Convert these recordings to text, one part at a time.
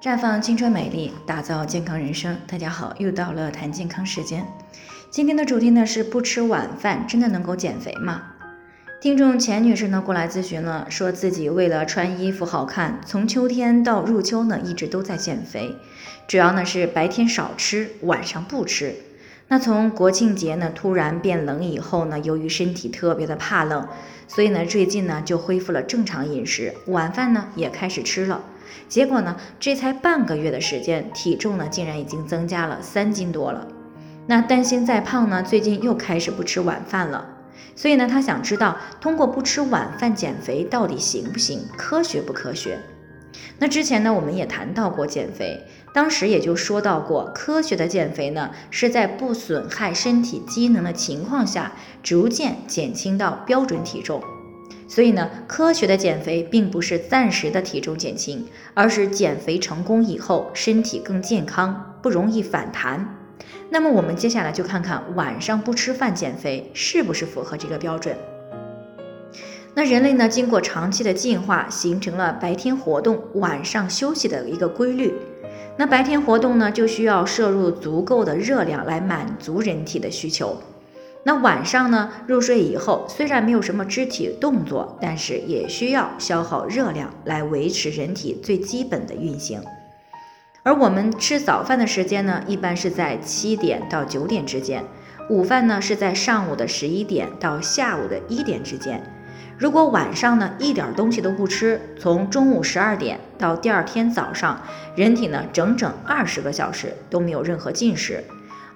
绽放青春美丽，打造健康人生。大家好，又到了谈健康时间。今天的主题呢是不吃晚饭真的能够减肥吗？听众钱女士呢过来咨询了，说自己为了穿衣服好看，从秋天到入秋呢一直都在减肥，主要呢是白天少吃，晚上不吃。那从国庆节呢突然变冷以后呢，由于身体特别的怕冷，所以呢最近呢就恢复了正常饮食，晚饭呢也开始吃了。结果呢，这才半个月的时间，体重呢竟然已经增加了三斤多了。那担心再胖呢，最近又开始不吃晚饭了。所以呢，他想知道通过不吃晚饭减肥到底行不行，科学不科学？那之前呢，我们也谈到过减肥，当时也就说到过，科学的减肥呢是在不损害身体机能的情况下，逐渐减轻到标准体重。所以呢，科学的减肥并不是暂时的体重减轻，而是减肥成功以后身体更健康，不容易反弹。那么我们接下来就看看晚上不吃饭减肥是不是符合这个标准。那人类呢，经过长期的进化，形成了白天活动、晚上休息的一个规律。那白天活动呢，就需要摄入足够的热量来满足人体的需求。那晚上呢？入睡以后，虽然没有什么肢体动作，但是也需要消耗热量来维持人体最基本的运行。而我们吃早饭的时间呢，一般是在七点到九点之间；午饭呢是在上午的十一点到下午的一点之间。如果晚上呢一点东西都不吃，从中午十二点到第二天早上，人体呢整整二十个小时都没有任何进食。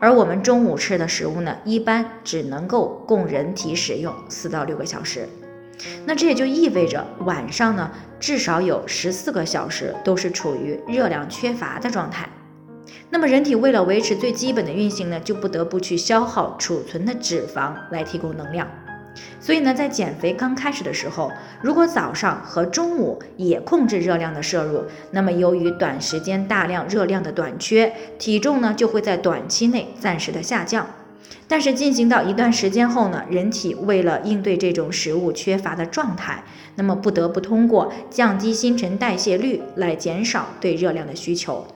而我们中午吃的食物呢，一般只能够供人体使用四到六个小时。那这也就意味着晚上呢，至少有十四个小时都是处于热量缺乏的状态。那么人体为了维持最基本的运行呢，就不得不去消耗储存的脂肪来提供能量。所以呢，在减肥刚开始的时候，如果早上和中午也控制热量的摄入，那么由于短时间大量热量的短缺，体重呢就会在短期内暂时的下降。但是进行到一段时间后呢，人体为了应对这种食物缺乏的状态，那么不得不通过降低新陈代谢率来减少对热量的需求。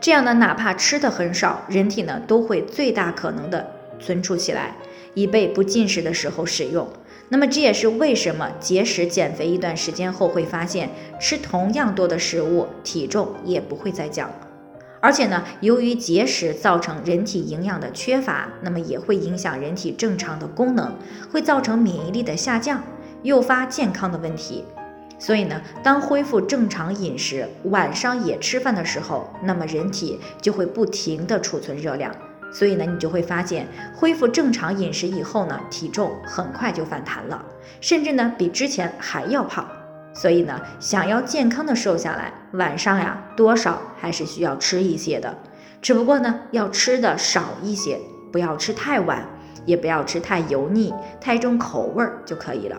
这样呢，哪怕吃的很少，人体呢都会最大可能的存储起来。以备不进食的时候使用。那么这也是为什么节食减肥一段时间后会发现吃同样多的食物，体重也不会再降。而且呢，由于节食造成人体营养的缺乏，那么也会影响人体正常的功能，会造成免疫力的下降，诱发健康的问题。所以呢，当恢复正常饮食，晚上也吃饭的时候，那么人体就会不停的储存热量。所以呢，你就会发现，恢复正常饮食以后呢，体重很快就反弹了，甚至呢比之前还要胖。所以呢，想要健康的瘦下来，晚上呀多少还是需要吃一些的，只不过呢要吃的少一些，不要吃太晚，也不要吃太油腻、太重口味儿就可以了。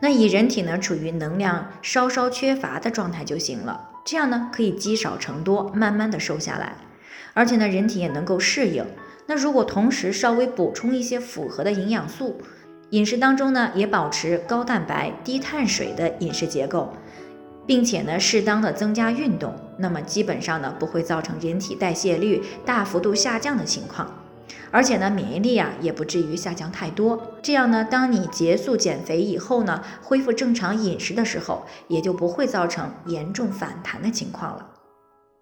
那以人体呢处于能量稍稍缺乏的状态就行了，这样呢可以积少成多，慢慢的瘦下来。而且呢，人体也能够适应。那如果同时稍微补充一些复合的营养素，饮食当中呢也保持高蛋白、低碳水的饮食结构，并且呢适当的增加运动，那么基本上呢不会造成人体代谢率大幅度下降的情况。而且呢免疫力啊也不至于下降太多。这样呢，当你结束减肥以后呢，恢复正常饮食的时候，也就不会造成严重反弹的情况了。